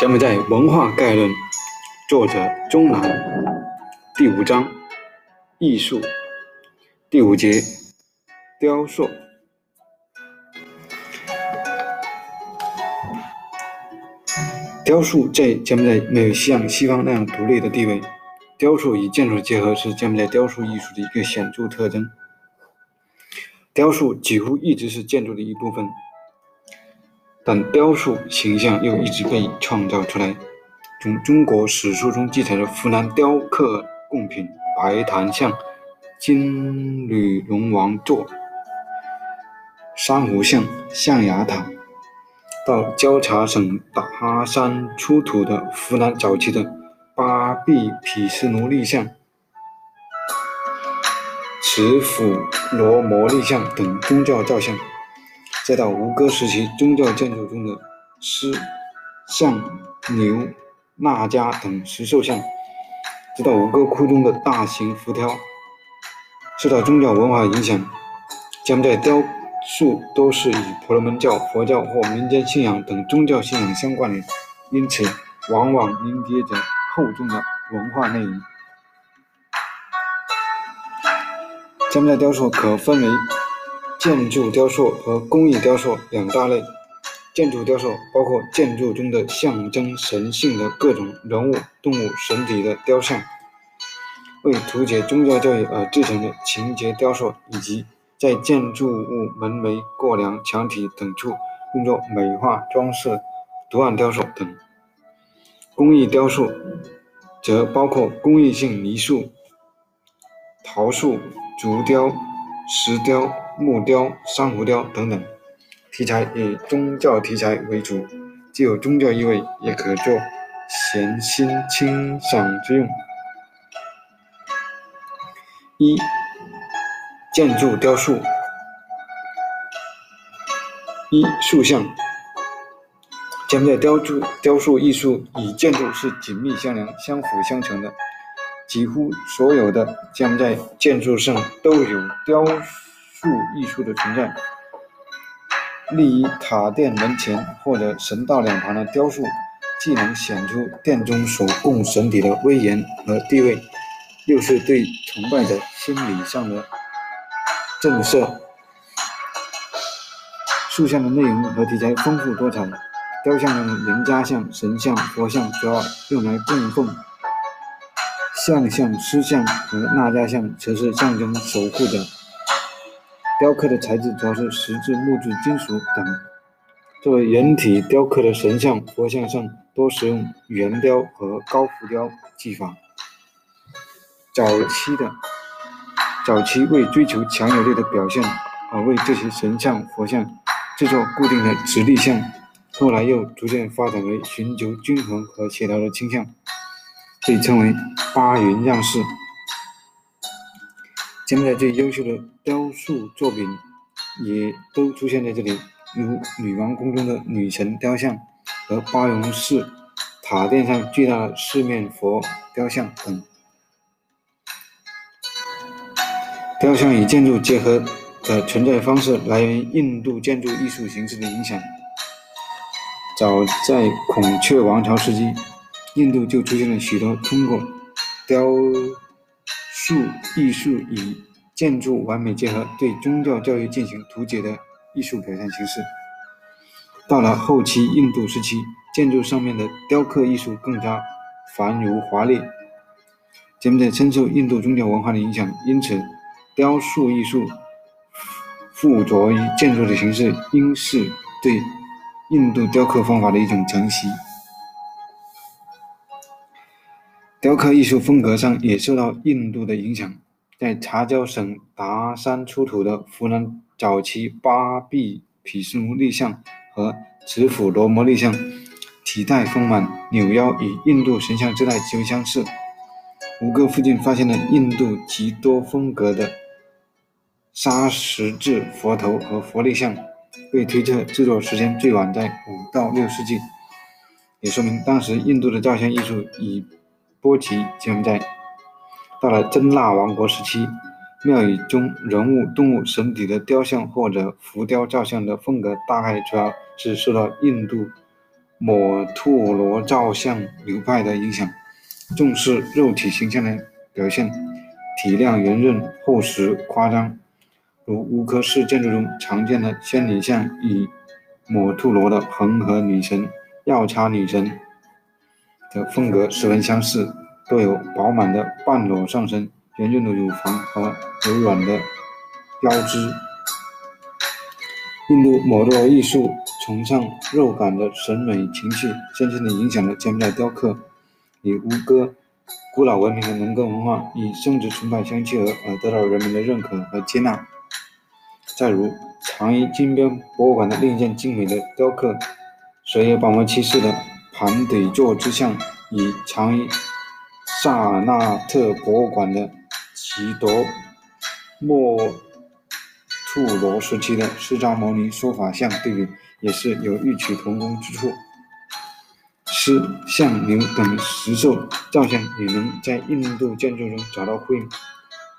柬埔寨文化概论，作者钟南，第五章，艺术，第五节，雕塑。雕塑在柬埔寨没有像西方那样独立的地位。雕塑与建筑结合是柬埔寨雕塑艺术的一个显著特征。雕塑几乎一直是建筑的一部分。但雕塑形象又一直被创造出来。从中国史书中记载的湖南雕刻贡品白檀像、金缕龙王座、珊瑚像、象牙塔，到交茶省达山出土的湖南早期的八臂毗湿奴立像、慈府罗摩立像等宗教造像。再到吴哥时期宗教建筑中的狮、象、牛、纳迦等石兽像，直到吴哥窟中的大型浮雕，受到宗教文化影响，柬埔寨雕塑都是与婆罗门教、佛教或民间信仰等宗教信仰相关联，因此往往凝结着厚重的文化内容。柬埔寨雕塑可分为。建筑雕塑和工艺雕塑两大类。建筑雕塑包括建筑中的象征神性的各种人物、动物、神体的雕像，为图解宗教教育而制成的情节雕塑，以及在建筑物门楣、过梁、墙体等处用作美化装饰图案雕塑等。工艺雕塑则包括工艺性泥塑、陶塑、竹雕、石雕。木雕、珊瑚雕等等，题材以宗教题材为主，既有宗教意味，也可做闲心清赏之用。一、建筑雕塑。一、塑像。柬埔寨雕塑雕塑艺术与建筑是紧密相连、相辅相成的，几乎所有的柬埔寨建筑上都有雕。塑艺术的存在，立于塔殿门前或者神道两旁的雕塑，既能显出殿中所供神体的威严和地位，又是对崇拜的心理上的震慑。塑像的内容和题材丰富多彩，雕像中的人家像、神像、佛像主要用来供奉，象像、师像和纳家像则是象征守护者。雕刻的材质主要是石质、木质、金属等。作为人体雕刻的神像、佛像上多使用圆雕和高浮雕技法。早期的早期为追求强有力的表现而为这些神像、佛像制作固定的直立像，后来又逐渐发展为寻求均衡和协调的倾向，被称为八云样式。柬埔寨最优秀的雕塑作品也都出现在这里，如女王宫中的女神雕像和巴戎寺塔殿上巨大的四面佛雕像等。雕像与建筑结合的存在方式来源于印度建筑艺术形式的影响。早在孔雀王朝时期，印度就出现了许多通过雕。塑艺术与建筑完美结合，对宗教教育进行图解的艺术表现形式。到了后期印度时期，建筑上面的雕刻艺术更加繁缛华丽。柬埔寨深受印度宗教文化的影响，因此雕塑艺术附着于建筑的形式，应是对印度雕刻方法的一种承袭。雕刻艺术风格上也受到印度的影响，在查交省达山出土的湖南早期八臂毗湿奴立像和慈府罗摩立像，体态丰满，扭腰，与印度神像姿态极为相似。吴哥附近发现了印度极多风格的砂石制佛头和佛立像，被推测制作时间最晚在五到六世纪，也说明当时印度的造像艺术已。波及柬埔寨。到了真腊王国时期，庙宇中人物、动物、神体的雕像或者浮雕造像的风格，大概主要是受到印度摩兔罗造像流派的影响，重视肉体形象的表现，体量圆润、厚实、夸张，如乌柯氏建筑中常见的仙女像与摩兔罗的恒河女神、药叉女神的风格十分相似，都有饱满的半裸上身、圆润的乳房和柔软的腰肢。印度摩洛艺术崇尚肉感的审美情趣，深深地影响了柬埔寨雕刻与吴哥古老文明的农耕文化，以生殖崇拜相契合而得到人们的认可和接纳。再如长衣金边博物馆的另一件精美的雕刻——蛇叶宝摩骑士的盘腿坐之像，与长衣萨那特博物馆的奇多莫。兔罗时期的释迦牟尼说法像对比，也是有异曲同工之处。狮、象、牛等石兽造像也能在印度建筑中找到呼应。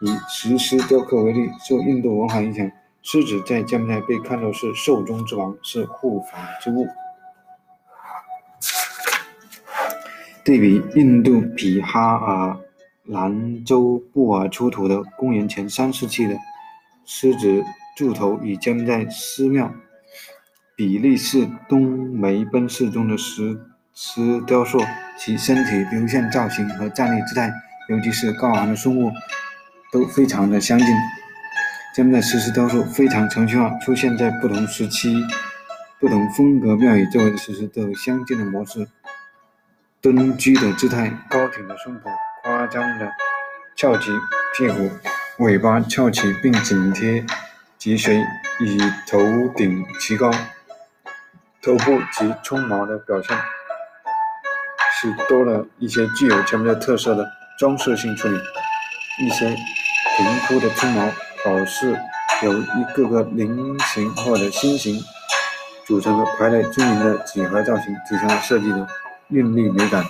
以石狮雕刻为例，受印度文化影响，狮子在柬埔寨被看作是兽中之王，是护法之物。对比印度比哈尔兰州布尔出土的公元前三世纪的。狮子柱头与柬埔寨寺庙比利时东梅奔寺中的石狮雕塑，其身体流线造型和站立姿态，尤其是高昂的胸部，都非常的相近。柬埔寨石狮雕塑非常程序化，出现在不同时期、不同风格庙宇周围的石狮都有相近的模式：蹲居的姿态、高挺的胸脯、夸张的翘起屁股。尾巴翘起并紧贴脊髓，以头顶齐高，头部及冲毛的表现，是多了一些具有柬埔寨特色的装饰性处理。一些平铺的冲毛，好似由一个个菱形或者心形组成的排列均匀的几何造型，体现了设计的韵律美感。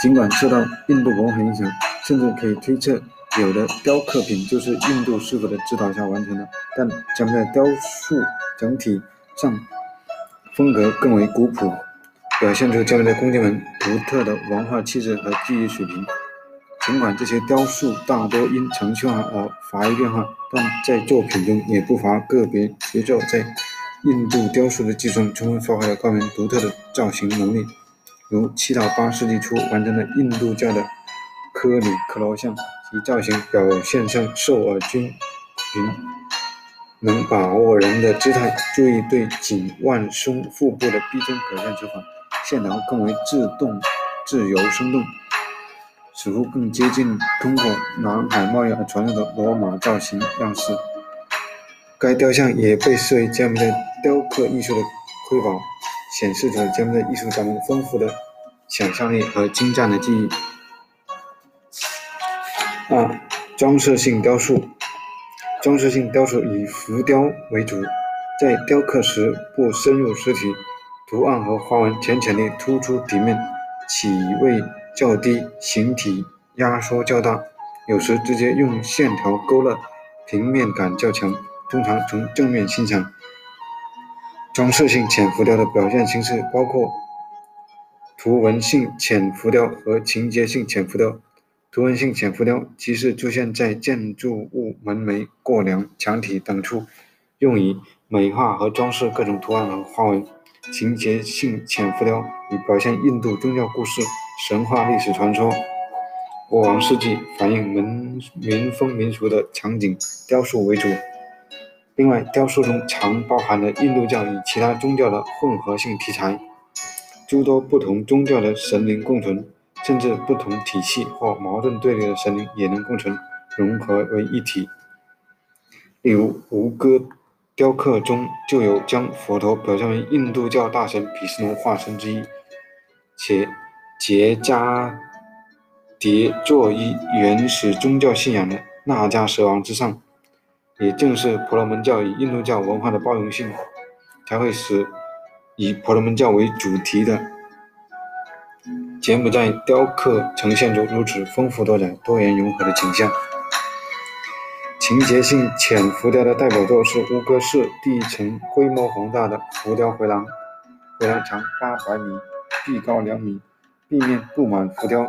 尽管受到印度文化影响。甚至可以推测，有的雕刻品就是印度师傅的指导下完成的。但柬埔寨雕塑整体上风格更为古朴，表现出柬埔寨工匠们独特的文化气质和技艺水平。尽管这些雕塑大多因程序化而乏于变化，但在作品中也不乏个别杰作，在印度雕塑的基础上充分发挥了高明独特的造型能力，如七到八世纪初完成的印度教的。科里克罗像，其造型表现上瘦而均匀，能把握人的姿态，注意对颈腕胸腹部的逼真表现手法，线条更为自动、自由生动，似乎更接近通过南海贸易而传入的罗马造型样式。该雕像也被视为柬埔寨雕刻艺术的瑰宝，显示着柬埔寨艺术家们丰富的想象力和精湛的技艺。二、装饰性雕塑。装饰性雕塑以浮雕为主，在雕刻时不深入实体，图案和花纹浅浅地突出底面，起位较低，形体压缩较大，有时直接用线条勾勒，平面感较强，通常呈正面欣赏。装饰性浅浮雕的表现形式包括图文性浅浮雕和情节性浅浮雕。图文性浅浮雕即是出现在建筑物门楣、过梁、墙体等处，用以美化和装饰各种图案和花纹。情节性浅浮雕以表现印度宗教故事、神话历史传说、国王事迹，反映民民风民俗的场景雕塑为主。另外，雕塑中常包含了印度教与其他宗教的混合性题材，诸多不同宗教的神灵共存。甚至不同体系或矛盾对立的神灵也能共存，融合为一体。例如，吴哥雕刻中就有将佛陀表现为印度教大神毗湿奴化身之一，且结加叠坐于原始宗教信仰的那迦蛇王之上。也正是婆罗门教与印度教文化的包容性，才会使以婆罗门教为主题的。柬埔寨雕刻呈现出如此丰富多彩、多元融合的景象。情节性浅浮雕的代表作是乌哥市第一层规模宏大的浮雕回廊，回廊长八百米，壁高两米，壁面布满浮雕，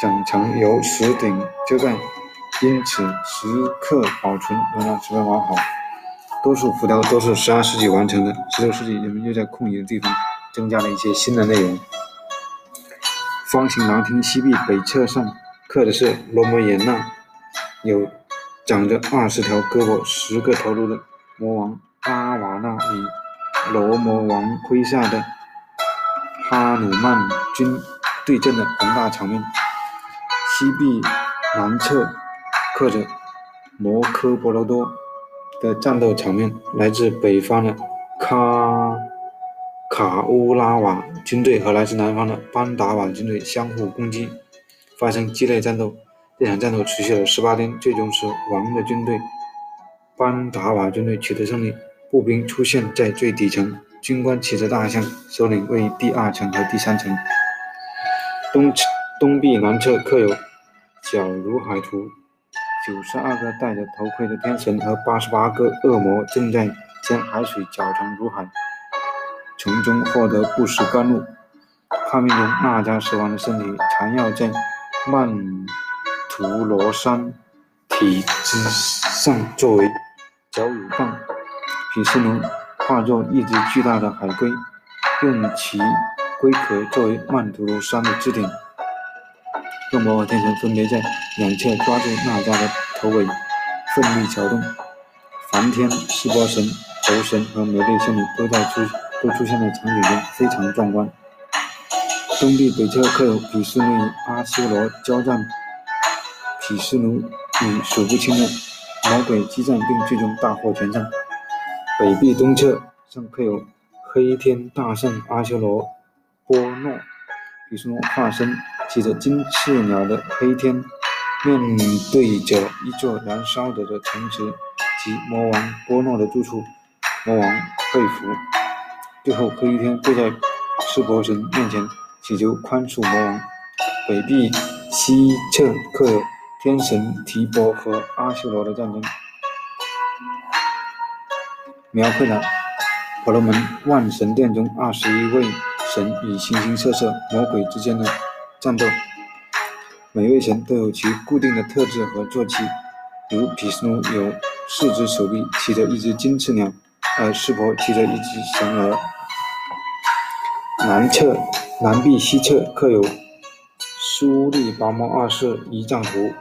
整层由石顶遮盖，因此时刻保存仍然十分完好。多数浮雕都是十二世纪完成的，十六世纪人们又在空余的地方增加了一些新的内容。方形廊厅西壁北侧上刻的是罗摩衍那，有长着二十条胳膊、十个头颅的魔王阿瓦那与罗摩王麾下的哈努曼军对阵的宏大场面。西壁南侧刻着摩诃婆罗多。的战斗场面来自北方的卡卡乌拉瓦军队和来自南方的班达瓦军队相互攻击，发生激烈战斗。这场战斗持续了十八天，最终是王的军队班达瓦军队取得胜利。步兵出现在最底层，军官骑着大象，首领位于第二层和第三层。东东壁南侧刻有小如海图。九十二个戴着头盔的天神和八十八个恶魔正在将海水搅成如海，从中获得不死甘露。画面中，那迦蛇王的身体缠绕在曼陀罗山体之上，作为脚乳棒。毗湿奴化作一只巨大的海龟，用其龟壳作为曼陀罗山的支点。恶魔和天神分别在两侧抓住娜迦的头尾，奋力搅动。梵天、湿婆神、猴神和玫瑰仙女都在出都出现在场景中，非常壮观。东壁北侧刻有毗湿奴与阿修罗交战，毗湿奴与数不清的魔鬼激战，并最终大获全胜。北壁东侧上刻有黑天大圣阿修罗波诺，毗湿奴化身。骑着金翅鸟的黑天，面对着一座燃烧着的城池及魔王波诺的住处，魔王被俘。最后，黑天跪在湿婆神面前祈求宽恕魔王。北壁西侧刻有天神提波和阿修罗的战争，描绘了婆罗门万神殿中二十一位神与形形色色魔鬼之间的。战斗，每位神都有其固定的特质和坐骑，如毗湿奴有四只手臂，骑着一只金翅鸟，而湿婆骑着一只神鹅。南侧、南壁西侧刻有苏利拔摩二世仪仗图，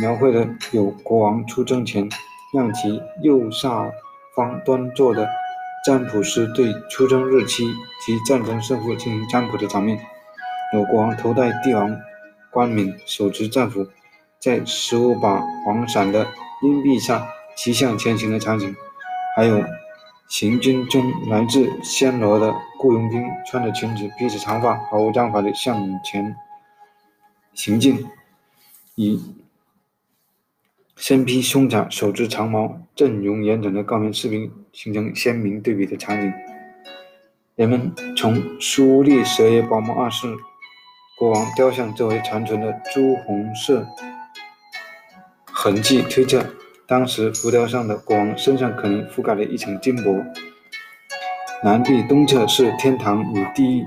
描绘的有国王出征前让其右下方端坐的占卜师对出征日期及战争胜负进行占卜的场面。有国王头戴帝王冠冕，手持战斧，在十五把黄闪的阴币上骑向前行的场景；还有行军中来自暹罗的雇佣兵，穿着裙子，披着长发，毫无章法地向前行进，以身披胸甲、手执长矛、阵容严整的高棉士兵形成鲜明对比的场景。人们从苏利蛇耶宝摩二世。国王雕像周围残存的朱红色痕迹推测，当时浮雕上的国王身上可能覆盖了一层金箔。南壁东侧是天堂与地狱，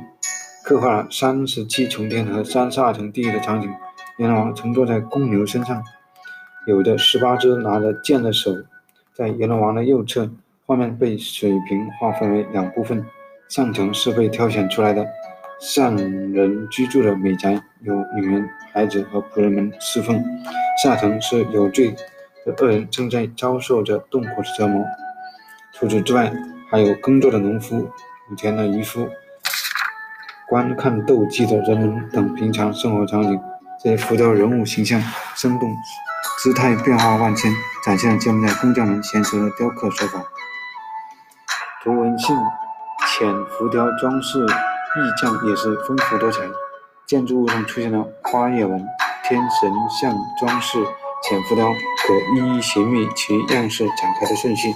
刻画了三十七重天和三十二层地狱的场景。阎罗王乘坐在公牛身上，有着十八只拿着剑的手。在阎罗王的右侧，画面被水平划分为两部分，上层是被挑选出来的。上人居住的美宅，有女人、孩子和仆人们侍奉；下层是有罪的恶人，正在遭受着痛苦的折磨。除此之外，还有耕作的农夫、种田的渔夫、观看斗鸡的人们等平常生活场景。这些浮雕人物形象生动，姿态变化万千，展现了建筑在工匠们娴熟的雕刻手法。图文性浅浮雕装饰。意匠也是丰富多彩，建筑物上出现了花叶纹、天神像装饰、浅浮雕，可一一寻觅其样式展开的顺序，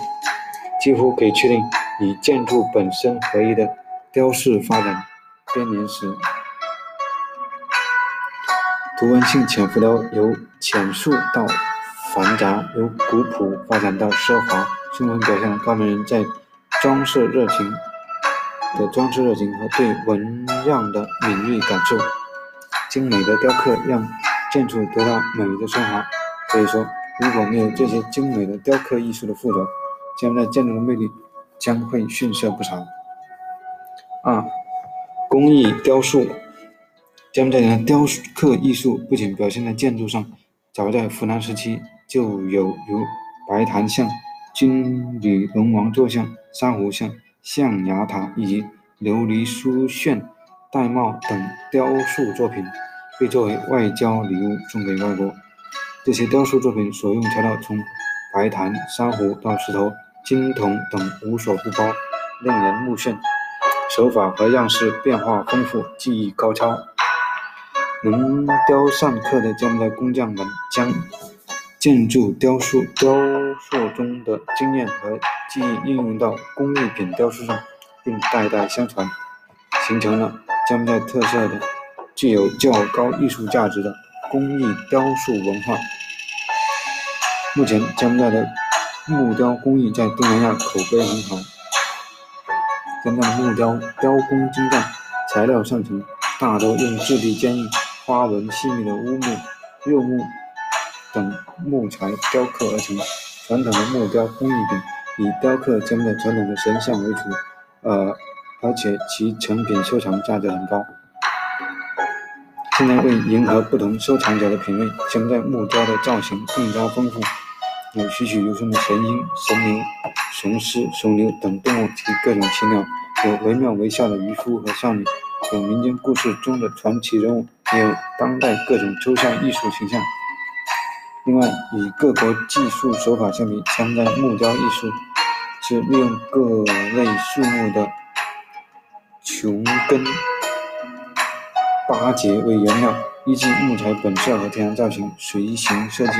几乎可以确定与建筑本身合一的雕饰发展编年史。图文性浅浮雕由浅素到繁杂，由古朴发展到奢华，充分表现了高明人在装饰热情。的装饰热情和对纹样的敏锐感受。精美的雕刻让建筑得到美的升华。所以说，如果没有这些精美的雕刻艺术的附着，柬埔寨建筑的魅力将会逊色不少。二、工艺雕塑。将这的雕刻艺术不仅表现在建筑上，早在湖南时期就有如白檀像、金缕龙王坐像、珊瑚像、象牙塔以及琉璃书卷、玳瑁等雕塑作品，被作为外交礼物送给外国。这些雕塑作品所用材料从白檀、珊瑚到石头、金铜等无所不包，令人目眩。手法和样式变化丰富，技艺高超。能雕善刻的柬埔寨工匠们将建筑雕塑雕塑中的经验和技艺应用到工艺品雕塑上，并代代相传，形成了柬埔寨特色的、具有较高艺术价值的工艺雕塑文化。目前，柬埔寨的木雕工艺在东南亚口碑很好。柬埔寨的木雕雕工精湛，材料上乘，大多用质地坚硬、花纹细密的乌木、柚木等木材雕刻而成。传统的木雕工艺品以雕刻柬埔寨传统的神像为主，呃，而且其成品收藏价值很高。现在为迎合不同收藏者的品味，将在木雕的造型更加丰富。有栩栩如生的神鹰、神牛、雄狮、雄牛等动物及各种禽鸟，有惟妙惟肖的渔夫和少女，有民间故事中的传奇人物，也有当代各种抽象艺术形象。另外，与各国技术手法相比，柬埔寨木雕艺术是利用各类树木的琼根、八节为原料，依据木材本色和天然造型随形设计。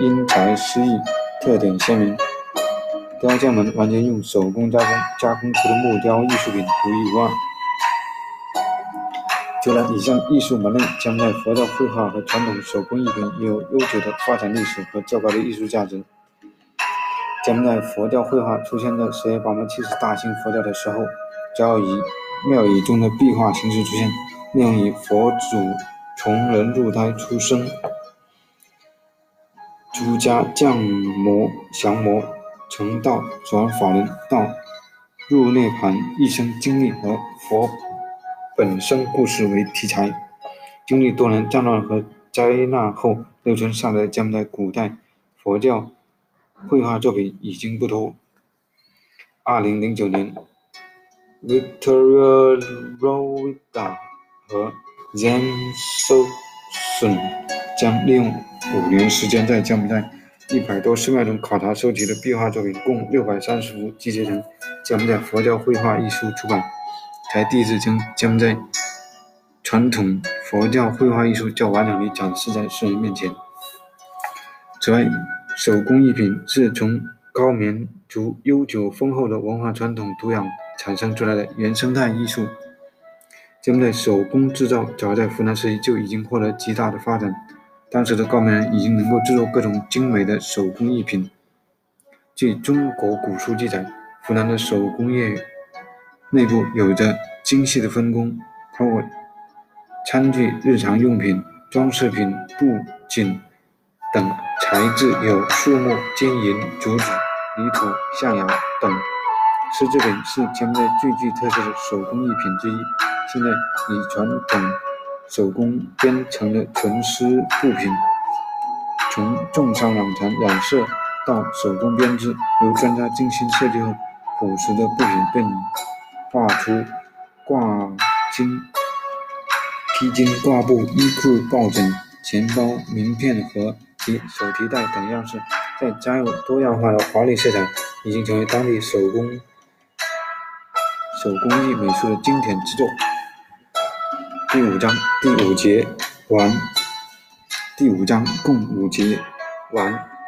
因材施艺，特点鲜明。雕匠们完全用手工加工，加工出的木雕艺术品独一无二。除了以上艺术门类，将在佛教绘画和传统手工艺品有悠久的发展历史和较高的艺术价值。将在佛教绘画出现在十月八末七十大兴佛教的时候，早以庙宇中的壁画形式出现，内容以佛祖从人入胎出生。出家降魔降魔成道转法轮道入涅盘一生经历和佛本身故事为题材，经历多年战乱和灾难后留存下来的柬埔寨古代佛教绘画作品已经不多。二零零九年，Victoria Rowida 和 Zen Sosun 将利用。五年时间，在柬埔寨一百多寺庙中考察收集的壁画作品共六百三十幅，集结成《柬埔寨佛教绘画》一书出版，才第一次将将在传统佛教绘画艺术较完整地展示在世人面前。此外，手工艺品是从高棉族悠久丰厚的文化传统土壤产生出来的原生态艺术。柬埔寨手工制造早在湖南时期就已经获得极大的发展。当时的高棉人已经能够制作各种精美的手工艺品。据中国古书记载，湖南的手工业内部有着精细的分工，包括餐具、日常用品、装饰品、布景等材质有树木、金银、竹子、泥土、象牙等。丝织品是清代最具特色的手工艺品之一。现在以传统。手工编成的纯丝布品，从重伤染蚕染色到手工编织，由专家精心设计后，朴实的布品便画出挂巾、披巾、挂布、衣裤、抱枕、钱包、名片盒及手提袋等样式，再加入多样化的华丽色彩，已经成为当地手工手工艺美术的经典之作。第五章第五节完。第五章共五节完。